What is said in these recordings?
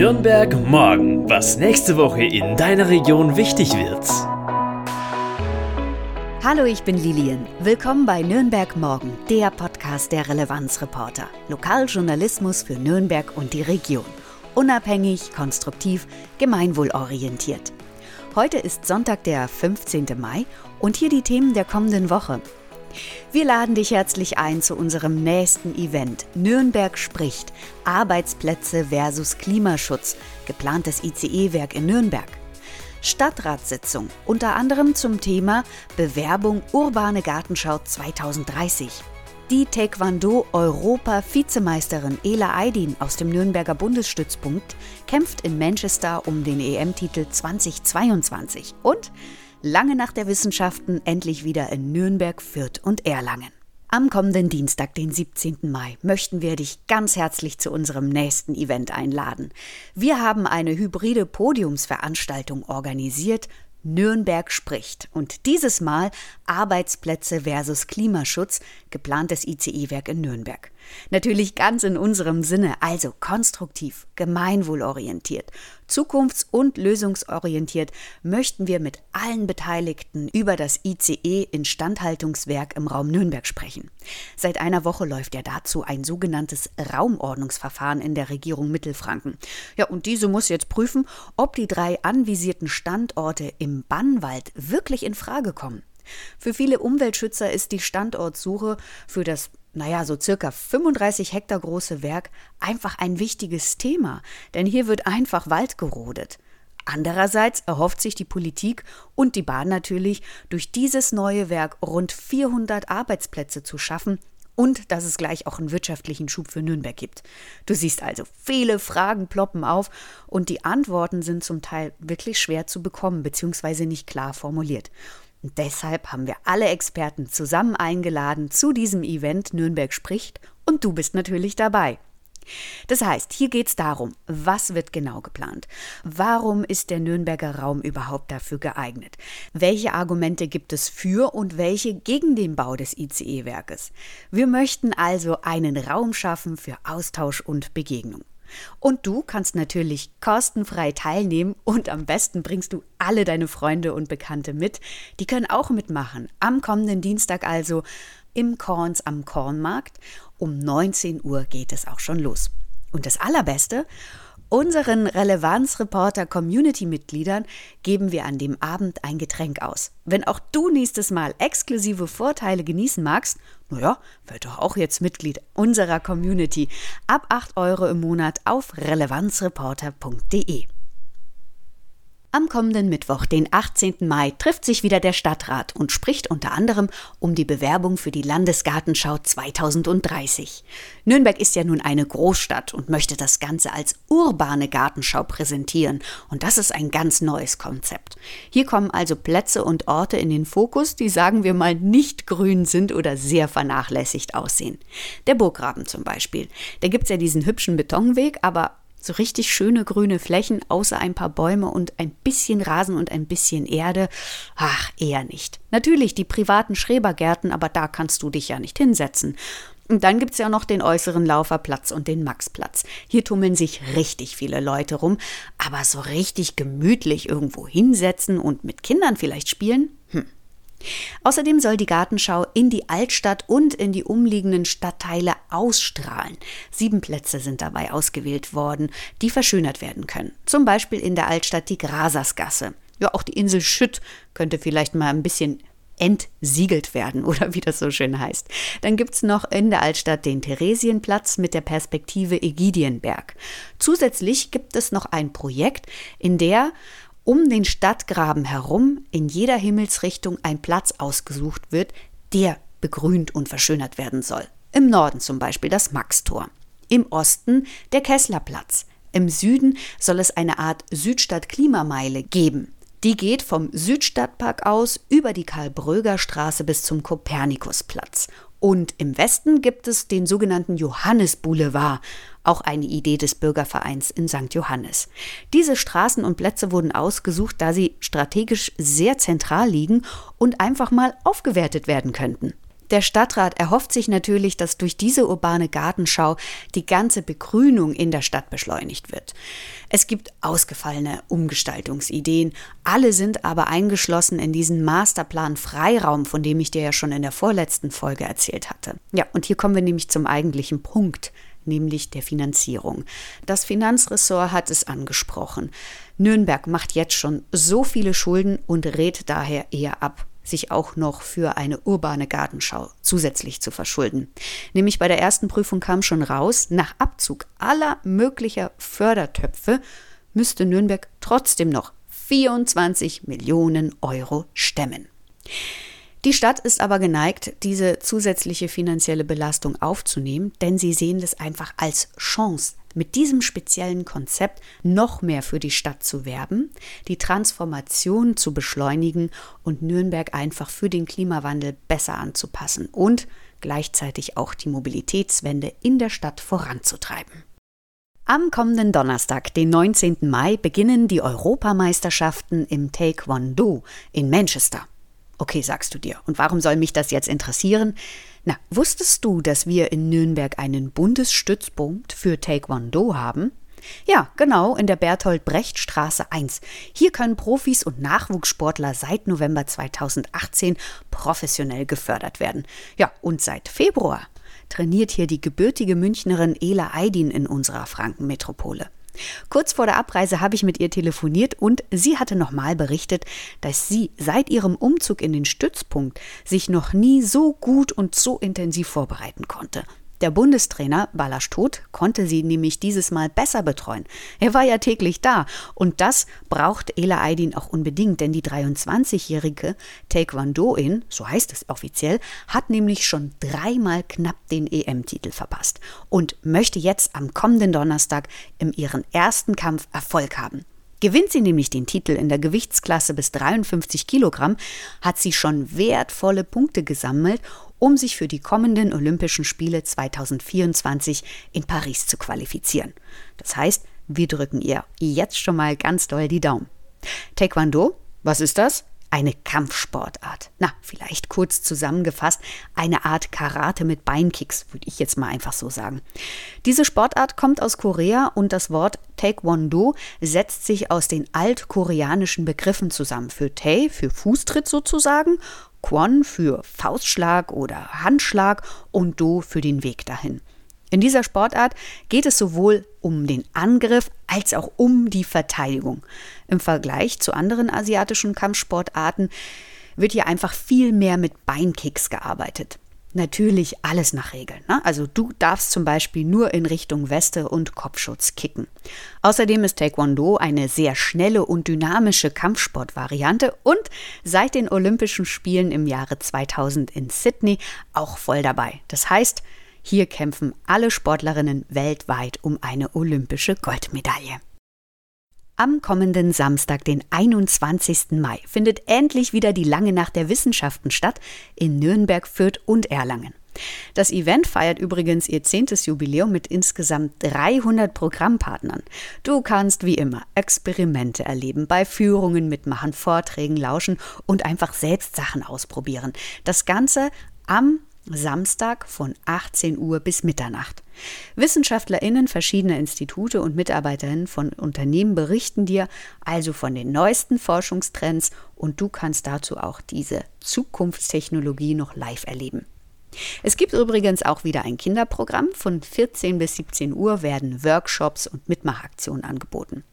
Nürnberg morgen, was nächste Woche in deiner Region wichtig wird. Hallo, ich bin Lilian. Willkommen bei Nürnberg Morgen, der Podcast der Relevanzreporter. Lokaljournalismus für Nürnberg und die Region. Unabhängig, konstruktiv, gemeinwohlorientiert. Heute ist Sonntag, der 15. Mai und hier die Themen der kommenden Woche. Wir laden dich herzlich ein zu unserem nächsten Event Nürnberg spricht Arbeitsplätze versus Klimaschutz, geplantes ICE-Werk in Nürnberg. Stadtratssitzung, unter anderem zum Thema Bewerbung Urbane Gartenschau 2030. Die Taekwondo-Europa-Vizemeisterin Ela Aydin aus dem Nürnberger Bundesstützpunkt kämpft in Manchester um den EM-Titel 2022. Und lange nach der Wissenschaften endlich wieder in Nürnberg, Fürth und Erlangen. Am kommenden Dienstag, den 17. Mai, möchten wir dich ganz herzlich zu unserem nächsten Event einladen. Wir haben eine hybride Podiumsveranstaltung organisiert, Nürnberg spricht. Und dieses Mal Arbeitsplätze versus Klimaschutz, geplantes ICE-Werk in Nürnberg. Natürlich ganz in unserem Sinne, also konstruktiv, gemeinwohlorientiert, zukunfts- und lösungsorientiert möchten wir mit allen Beteiligten über das ICE-Instandhaltungswerk im Raum Nürnberg sprechen. Seit einer Woche läuft ja dazu ein sogenanntes Raumordnungsverfahren in der Regierung Mittelfranken. Ja, und diese muss jetzt prüfen, ob die drei anvisierten Standorte im Bannwald wirklich in Frage kommen. Für viele Umweltschützer ist die Standortsuche für das naja, so circa 35 Hektar große Werk einfach ein wichtiges Thema, denn hier wird einfach Wald gerodet. Andererseits erhofft sich die Politik und die Bahn natürlich, durch dieses neue Werk rund 400 Arbeitsplätze zu schaffen und dass es gleich auch einen wirtschaftlichen Schub für Nürnberg gibt. Du siehst also, viele Fragen ploppen auf und die Antworten sind zum Teil wirklich schwer zu bekommen bzw. nicht klar formuliert. Und deshalb haben wir alle Experten zusammen eingeladen zu diesem Event Nürnberg spricht und du bist natürlich dabei. Das heißt, hier geht es darum, was wird genau geplant? Warum ist der Nürnberger Raum überhaupt dafür geeignet? Welche Argumente gibt es für und welche gegen den Bau des ICE-Werkes? Wir möchten also einen Raum schaffen für Austausch und Begegnung. Und du kannst natürlich kostenfrei teilnehmen und am besten bringst du alle deine Freunde und Bekannte mit. Die können auch mitmachen. Am kommenden Dienstag also im Korns am Kornmarkt. Um 19 Uhr geht es auch schon los. Und das Allerbeste, Unseren Relevanzreporter-Community-Mitgliedern geben wir an dem Abend ein Getränk aus. Wenn auch du nächstes Mal exklusive Vorteile genießen magst, naja, werd doch auch jetzt Mitglied unserer Community. Ab 8 Euro im Monat auf relevanzreporter.de. Am kommenden Mittwoch, den 18. Mai, trifft sich wieder der Stadtrat und spricht unter anderem um die Bewerbung für die Landesgartenschau 2030. Nürnberg ist ja nun eine Großstadt und möchte das Ganze als urbane Gartenschau präsentieren. Und das ist ein ganz neues Konzept. Hier kommen also Plätze und Orte in den Fokus, die sagen wir mal nicht grün sind oder sehr vernachlässigt aussehen. Der Burggraben zum Beispiel. Da gibt's ja diesen hübschen Betonweg, aber so richtig schöne grüne Flächen, außer ein paar Bäume und ein bisschen Rasen und ein bisschen Erde. Ach, eher nicht. Natürlich die privaten Schrebergärten, aber da kannst du dich ja nicht hinsetzen. Und dann gibt's ja noch den äußeren Lauferplatz und den Maxplatz. Hier tummeln sich richtig viele Leute rum, aber so richtig gemütlich irgendwo hinsetzen und mit Kindern vielleicht spielen? Außerdem soll die Gartenschau in die Altstadt und in die umliegenden Stadtteile ausstrahlen. Sieben Plätze sind dabei ausgewählt worden, die verschönert werden können. Zum Beispiel in der Altstadt die Grasersgasse. Ja, auch die Insel Schütt könnte vielleicht mal ein bisschen entsiegelt werden oder wie das so schön heißt. Dann gibt es noch in der Altstadt den Theresienplatz mit der Perspektive Ägidienberg. Zusätzlich gibt es noch ein Projekt, in der um den Stadtgraben herum in jeder Himmelsrichtung ein Platz ausgesucht wird, der begrünt und verschönert werden soll. Im Norden zum Beispiel das Maxtor, im Osten der Kesslerplatz, im Süden soll es eine Art Südstadt-Klimameile geben. Die geht vom Südstadtpark aus über die Karl-Bröger-Straße bis zum Kopernikusplatz. Und im Westen gibt es den sogenannten Johannes-Boulevard, auch eine Idee des Bürgervereins in St. Johannes. Diese Straßen und Plätze wurden ausgesucht, da sie strategisch sehr zentral liegen und einfach mal aufgewertet werden könnten. Der Stadtrat erhofft sich natürlich, dass durch diese urbane Gartenschau die ganze Begrünung in der Stadt beschleunigt wird. Es gibt ausgefallene Umgestaltungsideen, alle sind aber eingeschlossen in diesen Masterplan Freiraum, von dem ich dir ja schon in der vorletzten Folge erzählt hatte. Ja, und hier kommen wir nämlich zum eigentlichen Punkt nämlich der Finanzierung. Das Finanzressort hat es angesprochen. Nürnberg macht jetzt schon so viele Schulden und rät daher eher ab sich auch noch für eine urbane Gartenschau zusätzlich zu verschulden. Nämlich bei der ersten Prüfung kam schon raus, nach Abzug aller möglicher Fördertöpfe müsste Nürnberg trotzdem noch 24 Millionen Euro stemmen. Die Stadt ist aber geneigt, diese zusätzliche finanzielle Belastung aufzunehmen, denn sie sehen das einfach als Chance, mit diesem speziellen Konzept noch mehr für die Stadt zu werben, die Transformation zu beschleunigen und Nürnberg einfach für den Klimawandel besser anzupassen und gleichzeitig auch die Mobilitätswende in der Stadt voranzutreiben. Am kommenden Donnerstag, den 19. Mai, beginnen die Europameisterschaften im Taekwondo in Manchester. Okay, sagst du dir. Und warum soll mich das jetzt interessieren? Na, wusstest du, dass wir in Nürnberg einen Bundesstützpunkt für Taekwondo haben? Ja, genau, in der Berthold Brecht Straße 1. Hier können Profis und Nachwuchssportler seit November 2018 professionell gefördert werden. Ja, und seit Februar trainiert hier die gebürtige Münchnerin Ela Aydin in unserer Frankenmetropole. Kurz vor der Abreise habe ich mit ihr telefoniert und sie hatte nochmal berichtet, dass sie seit ihrem Umzug in den Stützpunkt sich noch nie so gut und so intensiv vorbereiten konnte. Der Bundestrainer Balasch Todt konnte sie nämlich dieses Mal besser betreuen. Er war ja täglich da und das braucht Ela Aydin auch unbedingt, denn die 23-jährige Taekwondoin, so heißt es offiziell, hat nämlich schon dreimal knapp den EM-Titel verpasst und möchte jetzt am kommenden Donnerstag in ihren ersten Kampf Erfolg haben. Gewinnt sie nämlich den Titel in der Gewichtsklasse bis 53 Kilogramm, hat sie schon wertvolle Punkte gesammelt um sich für die kommenden Olympischen Spiele 2024 in Paris zu qualifizieren. Das heißt, wir drücken ihr jetzt schon mal ganz doll die Daumen. Taekwondo, was ist das? Eine Kampfsportart. Na, vielleicht kurz zusammengefasst, eine Art Karate mit Beinkicks, würde ich jetzt mal einfach so sagen. Diese Sportart kommt aus Korea und das Wort Taekwondo setzt sich aus den altkoreanischen Begriffen zusammen. Für Tae, für Fußtritt sozusagen, Kwon für Faustschlag oder Handschlag und Do für den Weg dahin. In dieser Sportart geht es sowohl um den Angriff als auch um die Verteidigung. Im Vergleich zu anderen asiatischen Kampfsportarten wird hier einfach viel mehr mit Beinkicks gearbeitet. Natürlich alles nach Regeln. Ne? Also du darfst zum Beispiel nur in Richtung Weste und Kopfschutz kicken. Außerdem ist Taekwondo eine sehr schnelle und dynamische Kampfsportvariante und seit den Olympischen Spielen im Jahre 2000 in Sydney auch voll dabei. Das heißt, hier kämpfen alle Sportlerinnen weltweit um eine olympische Goldmedaille. Am kommenden Samstag, den 21. Mai, findet endlich wieder die Lange Nacht der Wissenschaften statt in Nürnberg, Fürth und Erlangen. Das Event feiert übrigens ihr zehntes Jubiläum mit insgesamt 300 Programmpartnern. Du kannst wie immer Experimente erleben, bei Führungen mitmachen, Vorträgen lauschen und einfach selbst Sachen ausprobieren. Das Ganze am Samstag von 18 Uhr bis Mitternacht. WissenschaftlerInnen verschiedener Institute und MitarbeiterInnen von Unternehmen berichten dir also von den neuesten Forschungstrends und du kannst dazu auch diese Zukunftstechnologie noch live erleben. Es gibt übrigens auch wieder ein Kinderprogramm. Von 14 bis 17 Uhr werden Workshops und Mitmachaktionen angeboten.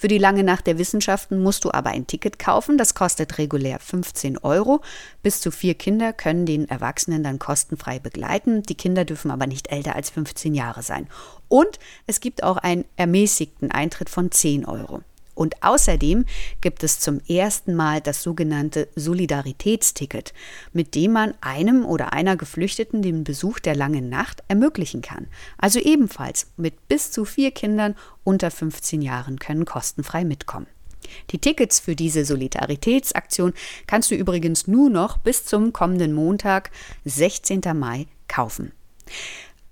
Für die lange Nacht der Wissenschaften musst du aber ein Ticket kaufen. Das kostet regulär 15 Euro. Bis zu vier Kinder können den Erwachsenen dann kostenfrei begleiten. Die Kinder dürfen aber nicht älter als 15 Jahre sein. Und es gibt auch einen ermäßigten Eintritt von 10 Euro. Und außerdem gibt es zum ersten Mal das sogenannte Solidaritätsticket, mit dem man einem oder einer Geflüchteten den Besuch der langen Nacht ermöglichen kann. Also ebenfalls mit bis zu vier Kindern unter 15 Jahren können kostenfrei mitkommen. Die Tickets für diese Solidaritätsaktion kannst du übrigens nur noch bis zum kommenden Montag, 16. Mai, kaufen.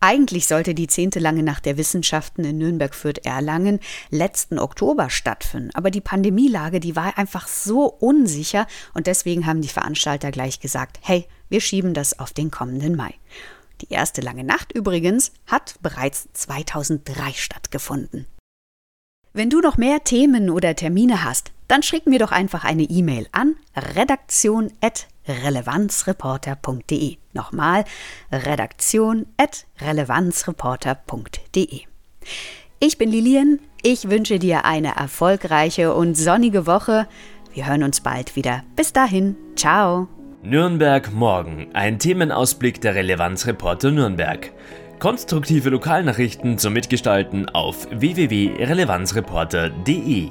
Eigentlich sollte die zehnte lange Nacht der Wissenschaften in Nürnberg-Fürth-Erlangen letzten Oktober stattfinden. Aber die Pandemielage, die war einfach so unsicher und deswegen haben die Veranstalter gleich gesagt, hey, wir schieben das auf den kommenden Mai. Die erste lange Nacht übrigens hat bereits 2003 stattgefunden. Wenn du noch mehr Themen oder Termine hast, dann schick mir doch einfach eine E-Mail an redaktion.relevanzreporter.de. Nochmal redaktion.relevanzreporter.de. Ich bin Lilian, ich wünsche dir eine erfolgreiche und sonnige Woche. Wir hören uns bald wieder. Bis dahin, ciao. Nürnberg morgen, ein Themenausblick der Relevanzreporter Nürnberg. Konstruktive Lokalnachrichten zum Mitgestalten auf www.relevanzreporter.de